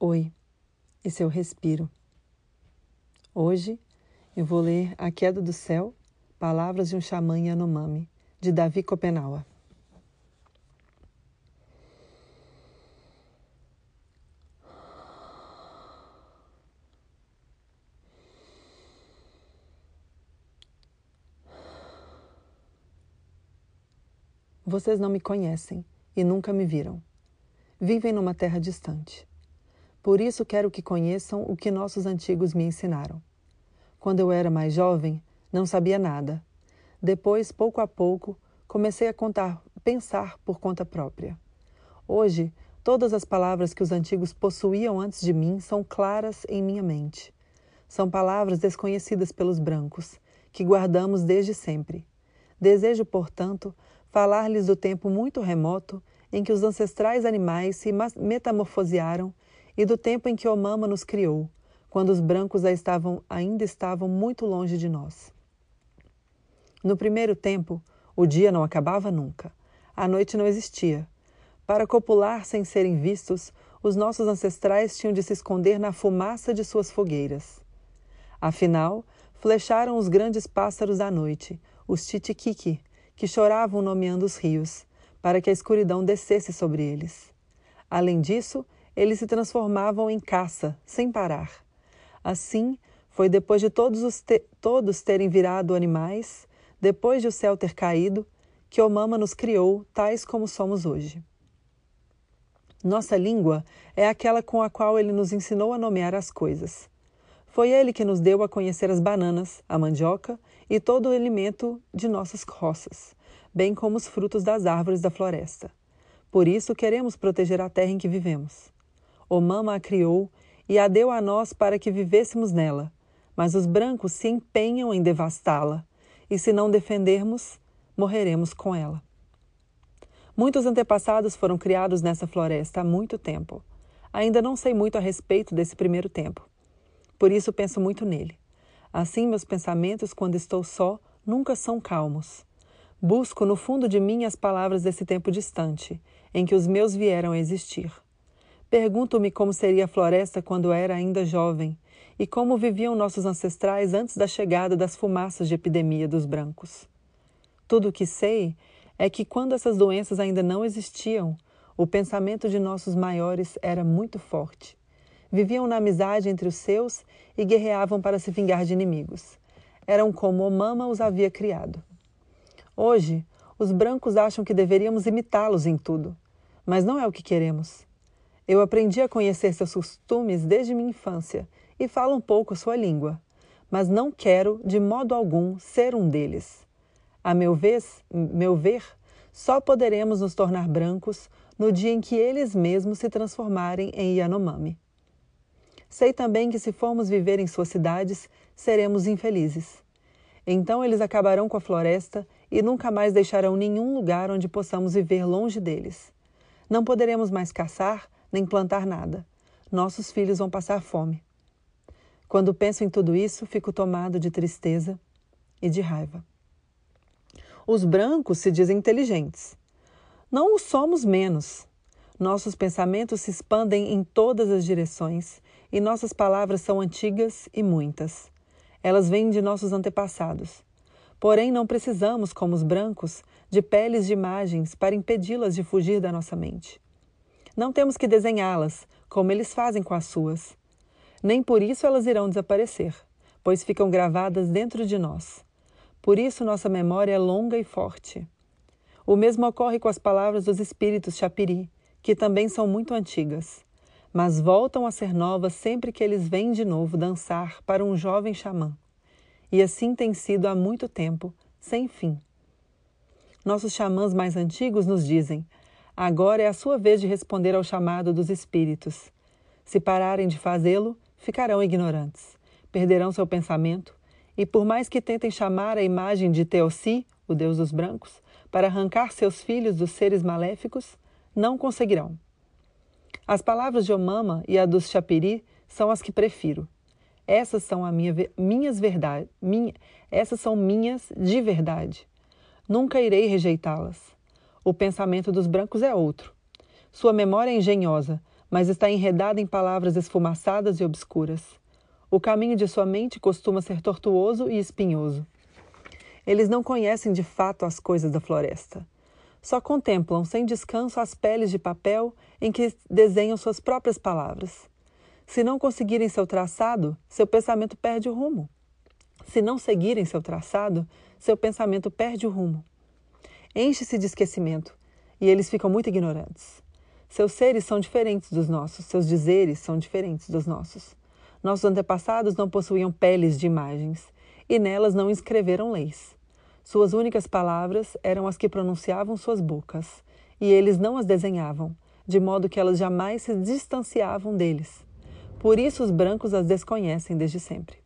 Oi, esse é o Respiro. Hoje eu vou ler A Queda do Céu, Palavras de um Xamã Yanomami, de Davi Copenaua. Vocês não me conhecem e nunca me viram. Vivem numa terra distante. Por isso quero que conheçam o que nossos antigos me ensinaram. Quando eu era mais jovem, não sabia nada. Depois, pouco a pouco, comecei a contar, pensar por conta própria. Hoje, todas as palavras que os antigos possuíam antes de mim são claras em minha mente. São palavras desconhecidas pelos brancos, que guardamos desde sempre. Desejo, portanto, falar-lhes do tempo muito remoto em que os ancestrais animais se metamorfosearam e do tempo em que Omama nos criou, quando os brancos estavam, ainda estavam muito longe de nós. No primeiro tempo, o dia não acabava nunca, a noite não existia. Para copular sem serem vistos, os nossos ancestrais tinham de se esconder na fumaça de suas fogueiras. Afinal, flecharam os grandes pássaros da noite, os titiquique, que choravam nomeando os rios, para que a escuridão descesse sobre eles. Além disso, eles se transformavam em caça, sem parar. Assim, foi depois de todos, te todos terem virado animais, depois de o céu ter caído, que Omama nos criou tais como somos hoje. Nossa língua é aquela com a qual ele nos ensinou a nomear as coisas. Foi ele que nos deu a conhecer as bananas, a mandioca e todo o alimento de nossas roças, bem como os frutos das árvores da floresta. Por isso queremos proteger a terra em que vivemos. O mama a criou e a deu a nós para que vivêssemos nela, mas os brancos se empenham em devastá-la, e se não defendermos, morreremos com ela. Muitos antepassados foram criados nessa floresta há muito tempo. Ainda não sei muito a respeito desse primeiro tempo. Por isso penso muito nele. Assim, meus pensamentos, quando estou só, nunca são calmos. Busco no fundo de mim as palavras desse tempo distante, em que os meus vieram a existir. Pergunto-me como seria a floresta quando era ainda jovem, e como viviam nossos ancestrais antes da chegada das fumaças de epidemia dos brancos. Tudo o que sei é que quando essas doenças ainda não existiam, o pensamento de nossos maiores era muito forte Viviam na amizade entre os seus e guerreavam para se vingar de inimigos. Eram como Omama os havia criado. Hoje, os brancos acham que deveríamos imitá-los em tudo, mas não é o que queremos. Eu aprendi a conhecer seus costumes desde minha infância e falo um pouco sua língua, mas não quero, de modo algum, ser um deles. A meu, vez, meu ver, só poderemos nos tornar brancos no dia em que eles mesmos se transformarem em Yanomami. Sei também que se formos viver em suas cidades, seremos infelizes. Então eles acabarão com a floresta e nunca mais deixarão nenhum lugar onde possamos viver longe deles. Não poderemos mais caçar nem plantar nada. Nossos filhos vão passar fome. Quando penso em tudo isso, fico tomado de tristeza e de raiva. Os brancos se dizem inteligentes. Não o somos menos. Nossos pensamentos se expandem em todas as direções e nossas palavras são antigas e muitas. Elas vêm de nossos antepassados. Porém, não precisamos, como os brancos, de peles de imagens para impedi-las de fugir da nossa mente. Não temos que desenhá-las, como eles fazem com as suas. Nem por isso elas irão desaparecer, pois ficam gravadas dentro de nós. Por isso nossa memória é longa e forte. O mesmo ocorre com as palavras dos espíritos chapiri, que também são muito antigas mas voltam a ser novas sempre que eles vêm de novo dançar para um jovem xamã. E assim tem sido há muito tempo, sem fim. Nossos xamãs mais antigos nos dizem: agora é a sua vez de responder ao chamado dos espíritos. Se pararem de fazê-lo, ficarão ignorantes, perderão seu pensamento, e por mais que tentem chamar a imagem de Teossi, o deus dos brancos, para arrancar seus filhos dos seres maléficos, não conseguirão. As palavras de Omama e a dos Chapiri são as que prefiro. Essas são a minha, minhas verdades, minha, essas são minhas de verdade. Nunca irei rejeitá-las. O pensamento dos brancos é outro. Sua memória é engenhosa, mas está enredada em palavras esfumaçadas e obscuras. O caminho de sua mente costuma ser tortuoso e espinhoso. Eles não conhecem de fato as coisas da floresta. Só contemplam sem descanso as peles de papel em que desenham suas próprias palavras. Se não conseguirem seu traçado, seu pensamento perde o rumo. Se não seguirem seu traçado, seu pensamento perde o rumo. Enche-se de esquecimento e eles ficam muito ignorantes. Seus seres são diferentes dos nossos, seus dizeres são diferentes dos nossos. Nossos antepassados não possuíam peles de imagens e nelas não escreveram leis. Suas únicas palavras eram as que pronunciavam suas bocas, e eles não as desenhavam, de modo que elas jamais se distanciavam deles. Por isso os brancos as desconhecem desde sempre.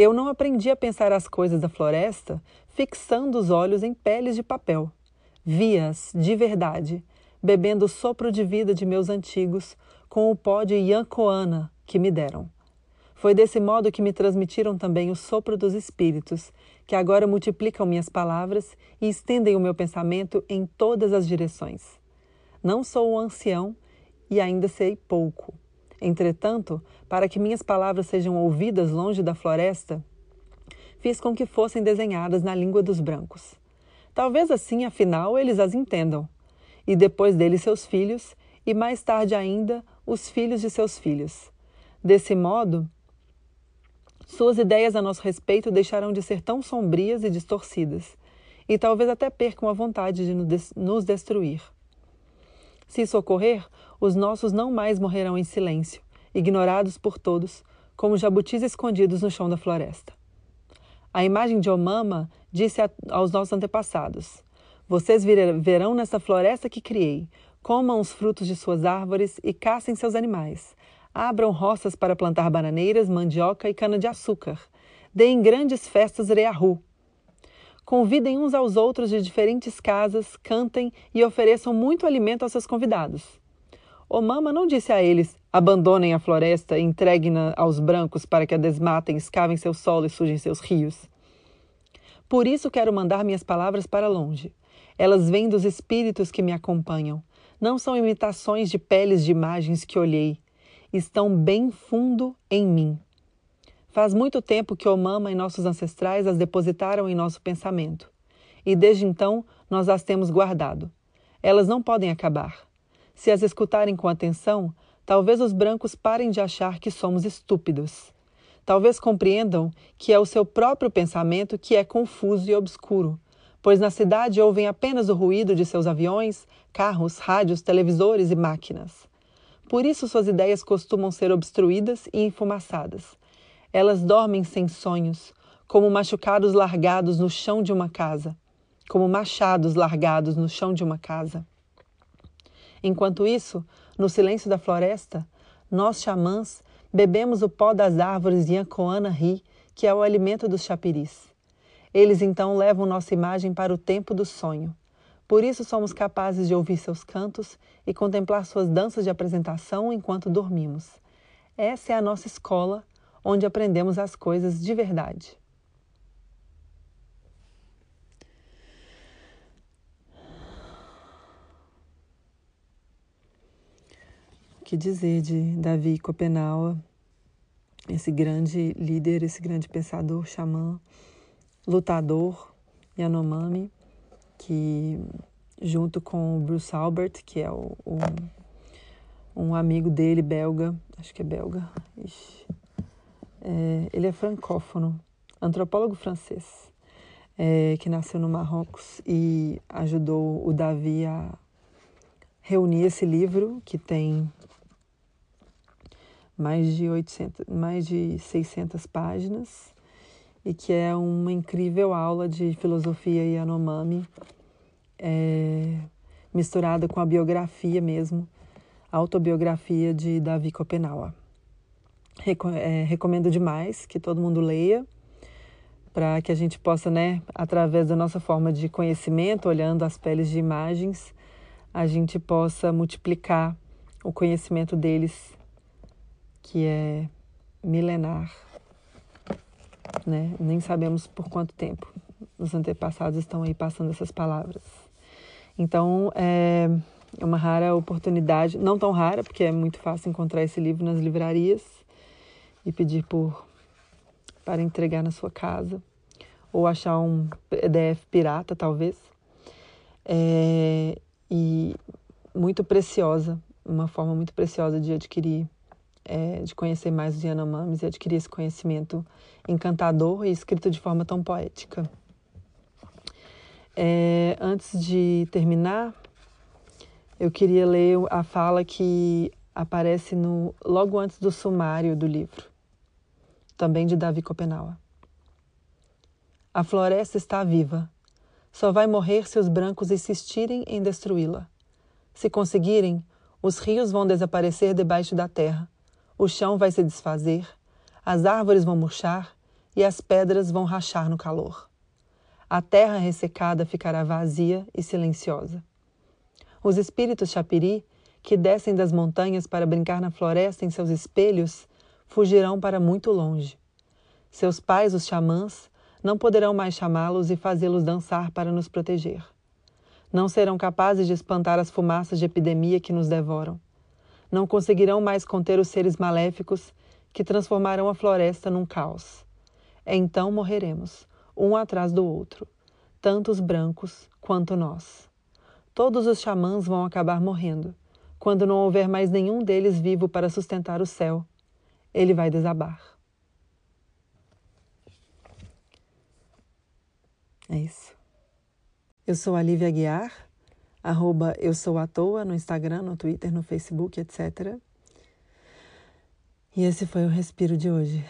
Eu não aprendi a pensar as coisas da floresta fixando os olhos em peles de papel. Vi-as de verdade, bebendo o sopro de vida de meus antigos com o pó de Yancoana que me deram. Foi desse modo que me transmitiram também o sopro dos espíritos, que agora multiplicam minhas palavras e estendem o meu pensamento em todas as direções. Não sou um ancião e ainda sei pouco. Entretanto, para que minhas palavras sejam ouvidas longe da floresta, fiz com que fossem desenhadas na língua dos brancos. Talvez assim, afinal, eles as entendam. E depois deles seus filhos, e mais tarde ainda os filhos de seus filhos. Desse modo, suas ideias a nosso respeito deixarão de ser tão sombrias e distorcidas, e talvez até percam a vontade de nos destruir. Se isso ocorrer, os nossos não mais morrerão em silêncio, ignorados por todos, como jabutis escondidos no chão da floresta. A imagem de Omama disse a, aos nossos antepassados: Vocês verão nessa floresta que criei, comam os frutos de suas árvores e caçem seus animais. Abram roças para plantar bananeiras, mandioca e cana-de-açúcar. Deem grandes festas reahu. Convidem uns aos outros de diferentes casas, cantem e ofereçam muito alimento aos seus convidados. O Mama não disse a eles: abandonem a floresta e entreguem-na aos brancos para que a desmatem, escavem seu solo e sujem seus rios. Por isso quero mandar minhas palavras para longe. Elas vêm dos espíritos que me acompanham. Não são imitações de peles de imagens que olhei. Estão bem fundo em mim. Faz muito tempo que o Mama e nossos ancestrais as depositaram em nosso pensamento. E desde então nós as temos guardado. Elas não podem acabar. Se as escutarem com atenção, talvez os brancos parem de achar que somos estúpidos. Talvez compreendam que é o seu próprio pensamento que é confuso e obscuro, pois na cidade ouvem apenas o ruído de seus aviões, carros, rádios, televisores e máquinas. Por isso suas ideias costumam ser obstruídas e enfumaçadas. Elas dormem sem sonhos, como machucados largados no chão de uma casa, como machados largados no chão de uma casa. Enquanto isso, no silêncio da floresta, nós xamãs bebemos o pó das árvores Yancoana Ri, que é o alimento dos chapiris. Eles então levam nossa imagem para o tempo do sonho. Por isso somos capazes de ouvir seus cantos e contemplar suas danças de apresentação enquanto dormimos. Essa é a nossa escola, onde aprendemos as coisas de verdade. Que dizer de Davi Copenaua, esse grande líder, esse grande pensador, xamã, lutador Yanomami, que junto com o Bruce Albert, que é o, o, um amigo dele, belga, acho que é belga, é, ele é francófono, antropólogo francês, é, que nasceu no Marrocos e ajudou o Davi a reunir esse livro que tem mais de 800, mais de 600 páginas e que é uma incrível aula de filosofia Yanomami, é, misturada com a biografia mesmo, a autobiografia de Davi Copenaua. Reco é, recomendo demais que todo mundo leia, para que a gente possa, né, através da nossa forma de conhecimento, olhando as peles de imagens, a gente possa multiplicar o conhecimento deles que é milenar, né? Nem sabemos por quanto tempo os antepassados estão aí passando essas palavras. Então, é, É uma rara oportunidade, não tão rara, porque é muito fácil encontrar esse livro nas livrarias e pedir por para entregar na sua casa ou achar um PDF pirata, talvez. É, e muito preciosa, uma forma muito preciosa de adquirir, é, de conhecer mais os Yanomamis e adquirir esse conhecimento encantador e escrito de forma tão poética. É, antes de terminar, eu queria ler a fala que aparece no, logo antes do sumário do livro, também de Davi Copenau. A floresta está viva. Só vai morrer se os brancos insistirem em destruí-la. Se conseguirem, os rios vão desaparecer debaixo da terra, o chão vai se desfazer, as árvores vão murchar e as pedras vão rachar no calor. A terra ressecada ficará vazia e silenciosa. Os espíritos chapiri, que descem das montanhas para brincar na floresta em seus espelhos, fugirão para muito longe. Seus pais, os xamãs, não poderão mais chamá-los e fazê-los dançar para nos proteger. Não serão capazes de espantar as fumaças de epidemia que nos devoram. Não conseguirão mais conter os seres maléficos que transformarão a floresta num caos. Então morreremos, um atrás do outro, tanto os brancos quanto nós. Todos os xamãs vão acabar morrendo, quando não houver mais nenhum deles vivo para sustentar o céu. Ele vai desabar. É isso. Eu sou a Lívia Guiar, arroba eu sou à toa no Instagram, no Twitter, no Facebook, etc. E esse foi o respiro de hoje.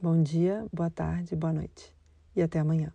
Bom dia, boa tarde, boa noite e até amanhã.